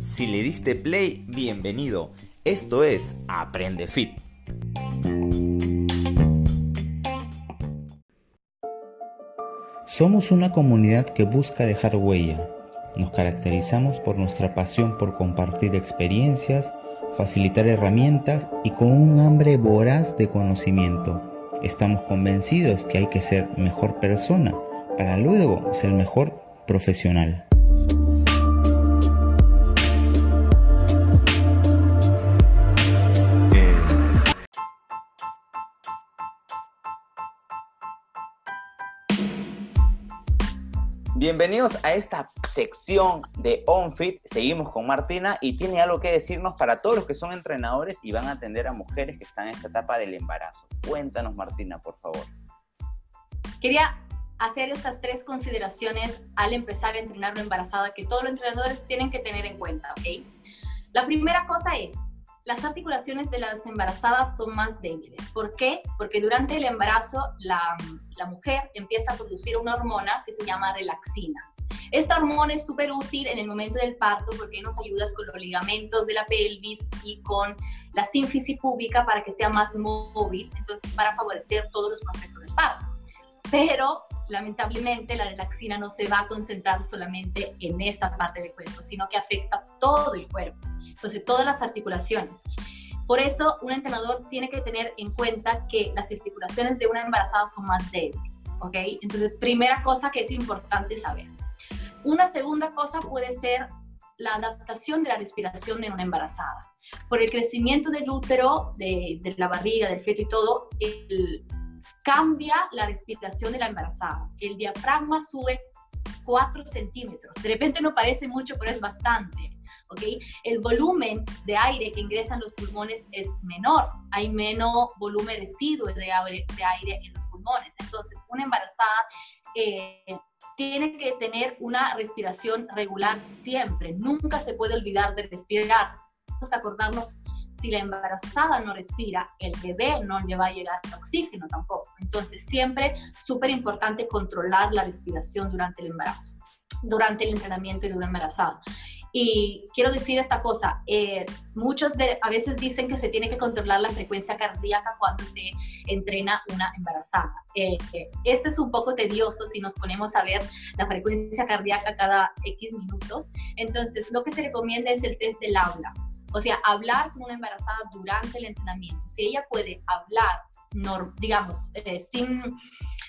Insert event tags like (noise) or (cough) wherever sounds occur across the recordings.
Si le diste play, bienvenido. Esto es Aprende Fit. Somos una comunidad que busca dejar huella. Nos caracterizamos por nuestra pasión por compartir experiencias, facilitar herramientas y con un hambre voraz de conocimiento. Estamos convencidos que hay que ser mejor persona para luego ser mejor profesional. Bienvenidos a esta sección de OnFit. Seguimos con Martina y tiene algo que decirnos para todos los que son entrenadores y van a atender a mujeres que están en esta etapa del embarazo. Cuéntanos, Martina, por favor. Quería hacer estas tres consideraciones al empezar a entrenar una embarazada que todos los entrenadores tienen que tener en cuenta, ¿ok? La primera cosa es, las articulaciones de las embarazadas son más débiles. ¿Por qué? Porque durante el embarazo la, mujer empieza a producir una hormona que se llama relaxina. Esta hormona es súper útil en el momento del parto porque nos ayuda con los ligamentos de la pelvis y con la sínfisis pública para que sea más móvil, entonces para favorecer todos los procesos del parto. Pero lamentablemente la relaxina no se va a concentrar solamente en esta parte del cuerpo, sino que afecta todo el cuerpo, entonces todas las articulaciones. Por eso un entrenador tiene que tener en cuenta que las articulaciones de una embarazada son más débiles, ¿ok? Entonces, primera cosa que es importante saber. Una segunda cosa puede ser la adaptación de la respiración de una embarazada. Por el crecimiento del útero, de, de la barriga, del feto y todo, el, cambia la respiración de la embarazada. El diafragma sube 4 centímetros. De repente no parece mucho, pero es bastante. ¿ok? El volumen de aire que ingresa en los pulmones es menor. Hay menos volumen residuo de aire, de aire en los pulmones. Entonces, una embarazada eh, tiene que tener una respiración regular siempre. Nunca se puede olvidar de respirar. Tenemos que acordarnos si la embarazada no respira, el bebé no le va a llegar oxígeno tampoco. Entonces, siempre súper importante controlar la respiración durante el embarazo, durante el entrenamiento de una embarazada. Y quiero decir esta cosa, eh, muchos de, a veces dicen que se tiene que controlar la frecuencia cardíaca cuando se entrena una embarazada. Eh, eh, este es un poco tedioso si nos ponemos a ver la frecuencia cardíaca cada X minutos. Entonces, lo que se recomienda es el test del aula. O sea, hablar con una embarazada durante el entrenamiento. Si ella puede hablar, digamos, eh, sin,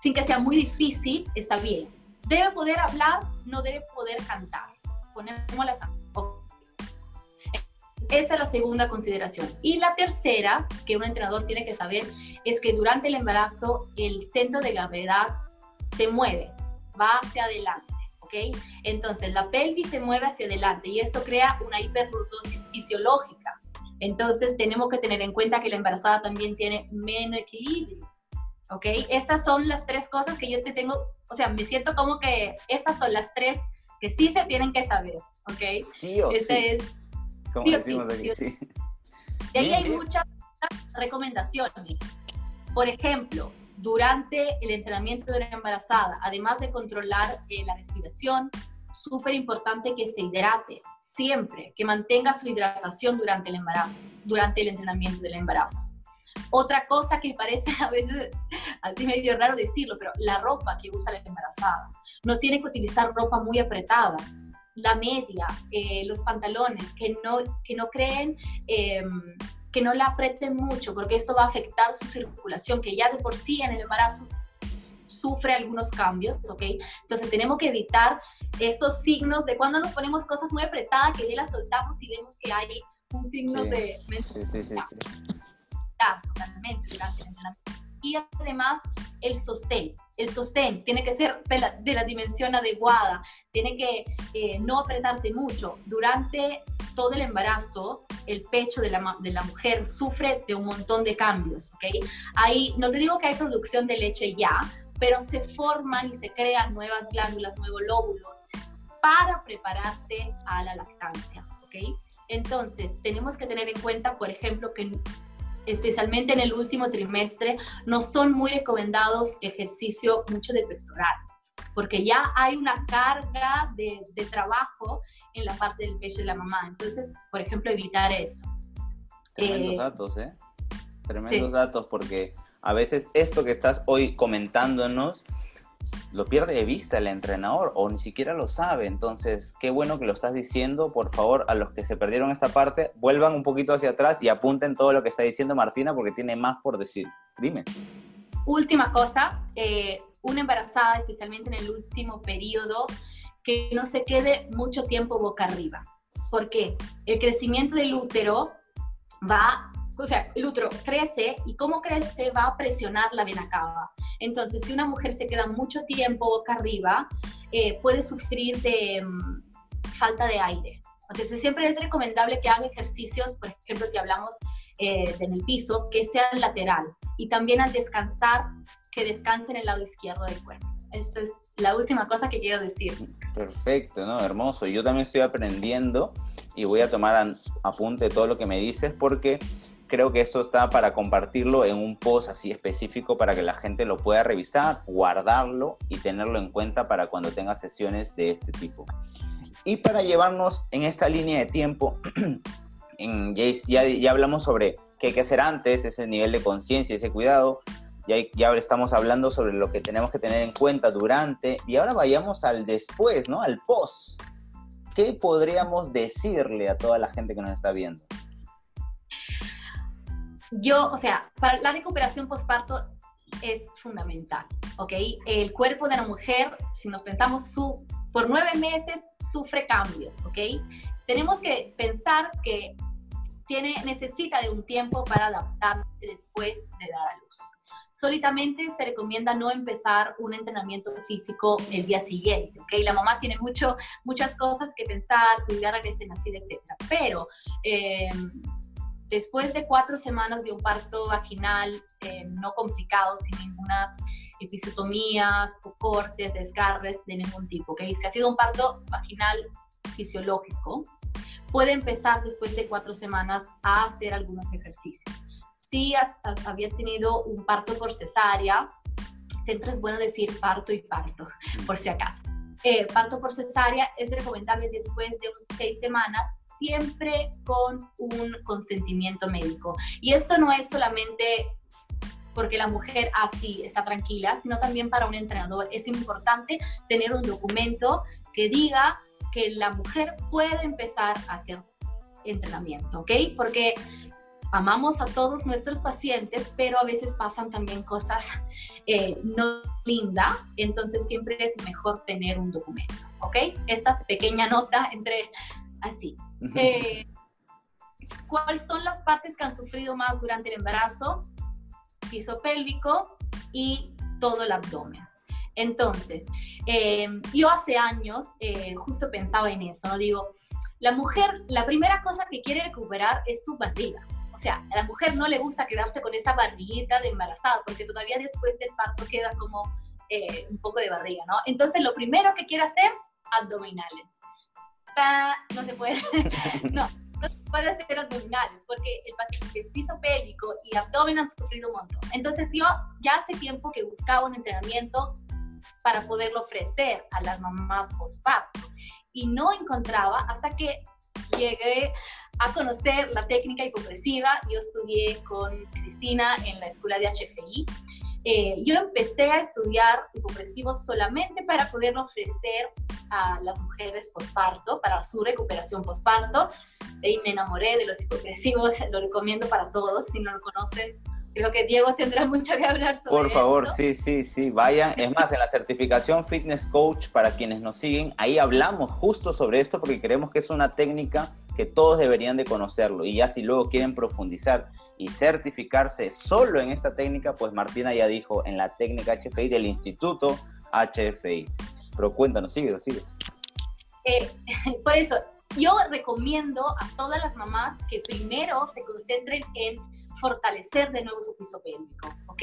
sin que sea muy difícil, está bien. Debe poder hablar, no debe poder cantar. Ponémosla esa es la segunda consideración. Y la tercera, que un entrenador tiene que saber, es que durante el embarazo el centro de gravedad se mueve, va hacia adelante. Entonces la pelvis se mueve hacia adelante y esto crea una hiperlordosis fisiológica. Entonces tenemos que tener en cuenta que la embarazada también tiene menos equilibrio, ¿ok? Estas son las tres cosas que yo te tengo, o sea, me siento como que estas son las tres que sí se tienen que saber, ¿ok? Sí o sí. Es, como decimos aquí, sí. De ahí hay muchas recomendaciones. Por ejemplo, durante el entrenamiento de una embarazada, además de controlar eh, la respiración, súper importante que se hidrate siempre, que mantenga su hidratación durante el embarazo, durante el entrenamiento del embarazo. Otra cosa que parece (laughs) a veces así medio raro decirlo, pero la ropa que usa la embarazada. No tiene que utilizar ropa muy apretada. La media, eh, los pantalones que no, que no creen eh, que no la aprieten mucho, porque esto va a afectar su circulación, que ya de por sí en el embarazo sufre algunos cambios, ¿ok? Entonces tenemos que evitar estos signos de cuando nos ponemos cosas muy apretadas, que ya las soltamos y vemos que hay un signo de... Sí, sí, sí, totalmente Y además el sostén. El sostén tiene que ser de la, de la dimensión adecuada, tiene que eh, no apretarte mucho. Durante todo el embarazo, el pecho de la, de la mujer sufre de un montón de cambios, ¿ok? Ahí, no te digo que hay producción de leche ya, pero se forman y se crean nuevas glándulas, nuevos lóbulos para prepararse a la lactancia, ¿ok? Entonces, tenemos que tener en cuenta, por ejemplo, que especialmente en el último trimestre, no son muy recomendados ejercicio mucho de pectoral, porque ya hay una carga de, de trabajo en la parte del pecho de la mamá. Entonces, por ejemplo, evitar eso. Tremendos eh, datos, ¿eh? Tremendos datos, porque a veces esto que estás hoy comentándonos lo pierde de vista el entrenador o ni siquiera lo sabe. Entonces, qué bueno que lo estás diciendo. Por favor, a los que se perdieron esta parte, vuelvan un poquito hacia atrás y apunten todo lo que está diciendo Martina porque tiene más por decir. Dime. Última cosa, eh, una embarazada, especialmente en el último periodo, que no se quede mucho tiempo boca arriba. ¿Por qué? El crecimiento del útero va o sea, el útero crece y como crece va a presionar la vena cava. Entonces, si una mujer se queda mucho tiempo boca arriba, eh, puede sufrir de mm, falta de aire. Entonces, siempre es recomendable que haga ejercicios, por ejemplo, si hablamos eh, en el piso, que sean lateral. Y también al descansar, que descanse en el lado izquierdo del cuerpo. Esto es la última cosa que quiero decir. Perfecto, ¿no? Hermoso. Yo también estoy aprendiendo y voy a tomar apunte todo lo que me dices porque creo que esto está para compartirlo en un post así específico para que la gente lo pueda revisar, guardarlo y tenerlo en cuenta para cuando tenga sesiones de este tipo. Y para llevarnos en esta línea de tiempo, (clears throat) en, ya, ya, hablamos sobre qué hay que hacer antes, ese nivel de conciencia, ese cuidado. Ya, ya estamos hablando sobre lo que tenemos que tener en cuenta durante. Y ahora vayamos al después, ¿no? Al post. ¿Qué podríamos decirle a toda la gente que nos está viendo? Yo, o sea, para la recuperación postparto es fundamental, ¿ok? El cuerpo de la mujer, si nos pensamos, su, por nueve meses sufre cambios, ¿ok? Tenemos que pensar que tiene, necesita de un tiempo para adaptarse después de dar a luz. Solitamente se recomienda no empezar un entrenamiento físico el día siguiente, ¿ok? La mamá tiene mucho, muchas cosas que pensar, cuidar a recién nacida, etc. Pero eh, después de cuatro semanas de un parto vaginal eh, no complicado, sin ninguna episiotomías o cortes, desgarres de ningún tipo, ¿ok? Si ha sido un parto vaginal fisiológico, puede empezar después de cuatro semanas a hacer algunos ejercicios. Si había tenido un parto por cesárea, siempre es bueno decir parto y parto, por si acaso. Eh, parto por cesárea es recomendable después de seis semanas siempre con un consentimiento médico. Y esto no es solamente porque la mujer así está tranquila, sino también para un entrenador. Es importante tener un documento que diga que la mujer puede empezar a hacer entrenamiento, ¿ok? Porque amamos a todos nuestros pacientes, pero a veces pasan también cosas eh, no lindas, entonces siempre es mejor tener un documento, ¿ok? Esta pequeña nota entre así. Eh, ¿Cuáles son las partes que han sufrido más durante el embarazo? Piso pélvico y todo el abdomen. Entonces, eh, yo hace años eh, justo pensaba en eso, ¿no? Digo, la mujer, la primera cosa que quiere recuperar es su barriga. O sea, a la mujer no le gusta quedarse con esa barriguita de embarazada, porque todavía después del parto queda como un poco de barriga, ¿no? Entonces, lo primero que quiere hacer, abdominales no se puede, (laughs) no, no se puede hacer abdominales porque el paciente piso pélvico y abdomen han sufrido un montón. Entonces yo ya hace tiempo que buscaba un entrenamiento para poderlo ofrecer a las mamás postparto y no encontraba hasta que llegué a conocer la técnica hipopresiva. Yo estudié con Cristina en la escuela de HFI eh, yo empecé a estudiar hipopresivos solamente para poder ofrecer a las mujeres posparto, para su recuperación posparto. Y me enamoré de los hipopresivos, (laughs) lo recomiendo para todos, si no lo conocen. Creo que Diego tendrá mucho que hablar sobre Por favor, sí, sí, sí, vayan. Es más, en la certificación Fitness Coach, para quienes nos siguen, ahí hablamos justo sobre esto porque creemos que es una técnica que todos deberían de conocerlo. Y ya si luego quieren profundizar y certificarse solo en esta técnica, pues Martina ya dijo en la técnica HFI del Instituto HFI. Pero cuéntanos, sigue, sigue. Eh, (laughs) por eso, yo recomiendo a todas las mamás que primero se concentren en fortalecer de nuevo su piso pélvico, ¿ok?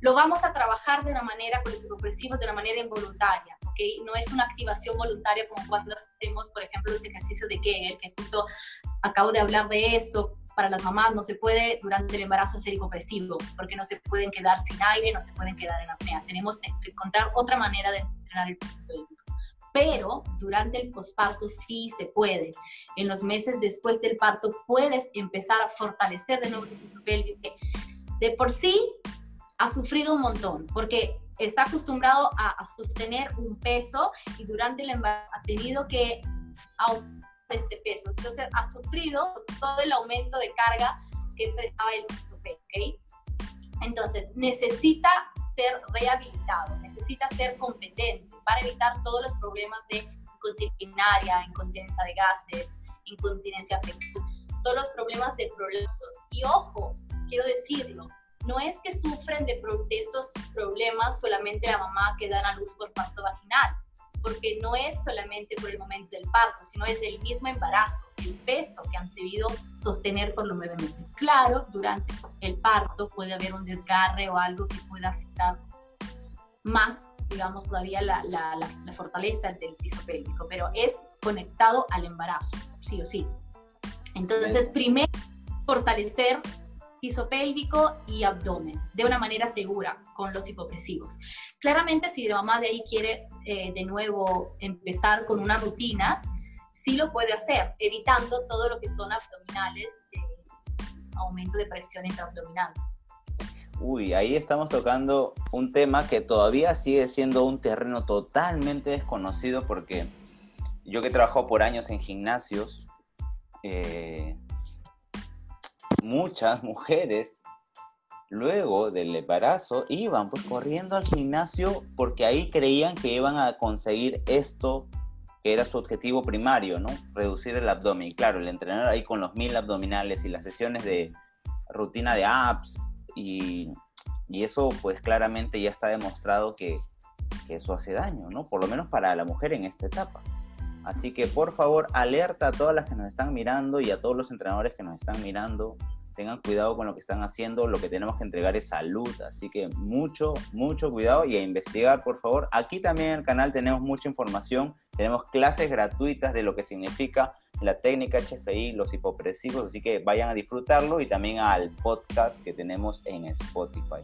Lo vamos a trabajar de una manera con los supresivos, de una manera involuntaria, ¿ok? No es una activación voluntaria como cuando hacemos, por ejemplo, los ejercicios de Kegel, que justo acabo de hablar de eso, para las mamás no se puede durante el embarazo hacer hipopresivo, porque no se pueden quedar sin aire, no se pueden quedar en apnea. Tenemos que encontrar otra manera de entrenar el pélvico. Pero durante el posparto sí se puede. En los meses después del parto puedes empezar a fortalecer de nuevo tu piso pélvico. De por sí ha sufrido un montón, porque está acostumbrado a, sostener un peso y durante el embarazo ha tenido que aumentar este peso. Entonces ha sufrido todo el aumento de carga que enfrentaba el piso ¿ok? Entonces necesita ser rehabilitado, necesita ser competente para evitar todos los problemas de incontinencia, incontinencia de gases, incontinencia fecal, todos los problemas de prolapsos. Y ojo, quiero decirlo, no es que sufren de, estos problemas solamente la mamá que da a luz por parto vaginal, porque no es solamente por el momento del parto, sino es el mismo embarazo, el peso que han debido sostener por los nueve meses. Claro, durante el parto puede haber un desgarre o algo que pueda afectar más, digamos, todavía la, la, la fortaleza del piso pélvico, pero es conectado al embarazo, sí o sí. Entonces, primero, fortalecer piso pélvico y abdomen de una manera segura con los hipopresivos. Claramente si la mamá de ahí quiere eh, de nuevo empezar con unas rutinas, sí lo puede hacer, evitando todo lo que son abdominales, aumento de presión intraabdominal. Uy, ahí estamos tocando un tema que todavía sigue siendo un terreno totalmente desconocido porque yo que he trabajado por años en gimnasios, eh, muchas mujeres luego del embarazo iban pues corriendo al gimnasio porque ahí creían que iban a conseguir esto que era su objetivo primario, ¿no? Reducir el abdomen. Y claro, el entrenar ahí con los mil abdominales y las sesiones de rutina de abs y, eso pues claramente ya está demostrado que, que eso hace daño, ¿no? Por lo menos para la mujer en esta etapa. Así que por favor, alerta a todas las que nos están mirando y a todos los entrenadores que nos están mirando. Tengan cuidado con lo que están haciendo. Lo que tenemos que entregar es salud. Así que mucho, mucho cuidado y a investigar, por favor. Aquí también en el canal tenemos mucha información. Tenemos clases gratuitas de lo que significa la técnica HFI, los hipopresivos. Así que vayan a disfrutarlo y también al podcast que tenemos en Spotify.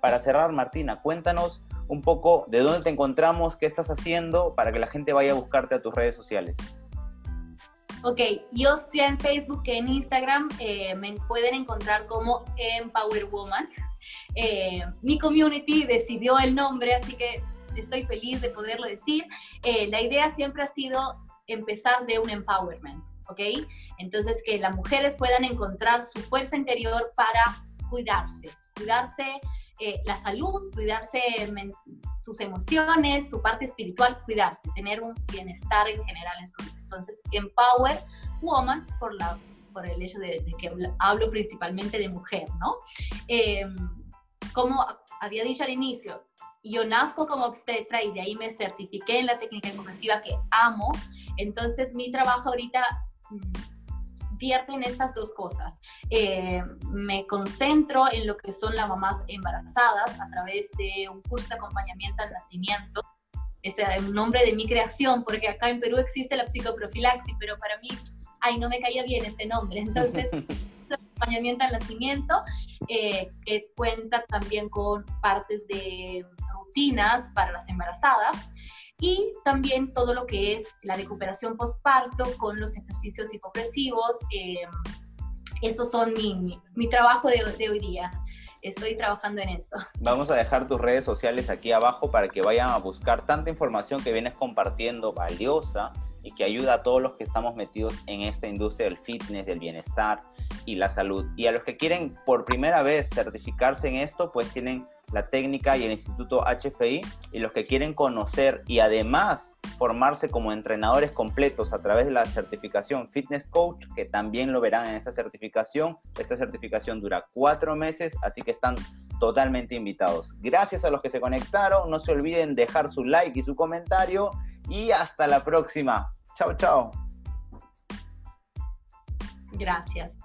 Para cerrar, Martina, cuéntanos un poco de dónde te encontramos, qué estás haciendo para que la gente vaya a buscarte a tus redes sociales. Ok, yo sea en Facebook que en Instagram eh, me pueden encontrar como Empower Woman. Eh, mi community decidió el nombre, así que estoy feliz de poderlo decir. Eh, la idea siempre ha sido empezar de un empowerment, ¿ok? Entonces que las mujeres puedan encontrar su fuerza interior para cuidarse, cuidarse la salud, cuidarse sus emociones, su parte espiritual, cuidarse, tener un bienestar en general en su vida. Entonces, Empower Woman por, la, por el hecho de, que hablo principalmente de mujer, ¿no? Em, como había dicho al inicio, yo nazco como obstetra y de ahí me certifiqué en la técnica compresiva que amo. Entonces, mi trabajo ahorita mm, en estas dos cosas. Eh, me concentro en lo que son las mamás embarazadas a través de un curso de acompañamiento al nacimiento. Es un nombre de mi creación, porque acá en Perú existe la psicoprofilaxis, pero para mí, ay, no me caía bien este nombre. Entonces, (laughs) acompañamiento al nacimiento, eh, que cuenta también con partes de rutinas para las embarazadas y también todo lo que es la recuperación postparto con los ejercicios hipopresivos. Eh, esos son mi, mi, trabajo de, de, hoy día. Estoy trabajando en eso. Vamos a dejar tus redes sociales aquí abajo para que vayan a buscar tanta información que vienes compartiendo valiosa y que ayuda a todos los que estamos metidos en esta industria del fitness, del bienestar y la salud. Y a los que quieren por primera vez certificarse en esto, pues tienen la técnica y el Instituto HFI y los que quieren conocer y además formarse como entrenadores completos a través de la certificación Fitness Coach, que también lo verán en esa certificación. Esta certificación dura cuatro meses, así que están totalmente invitados. Gracias a los que se conectaron, no se olviden dejar su like y su comentario y hasta la próxima. Chao, chao. Gracias.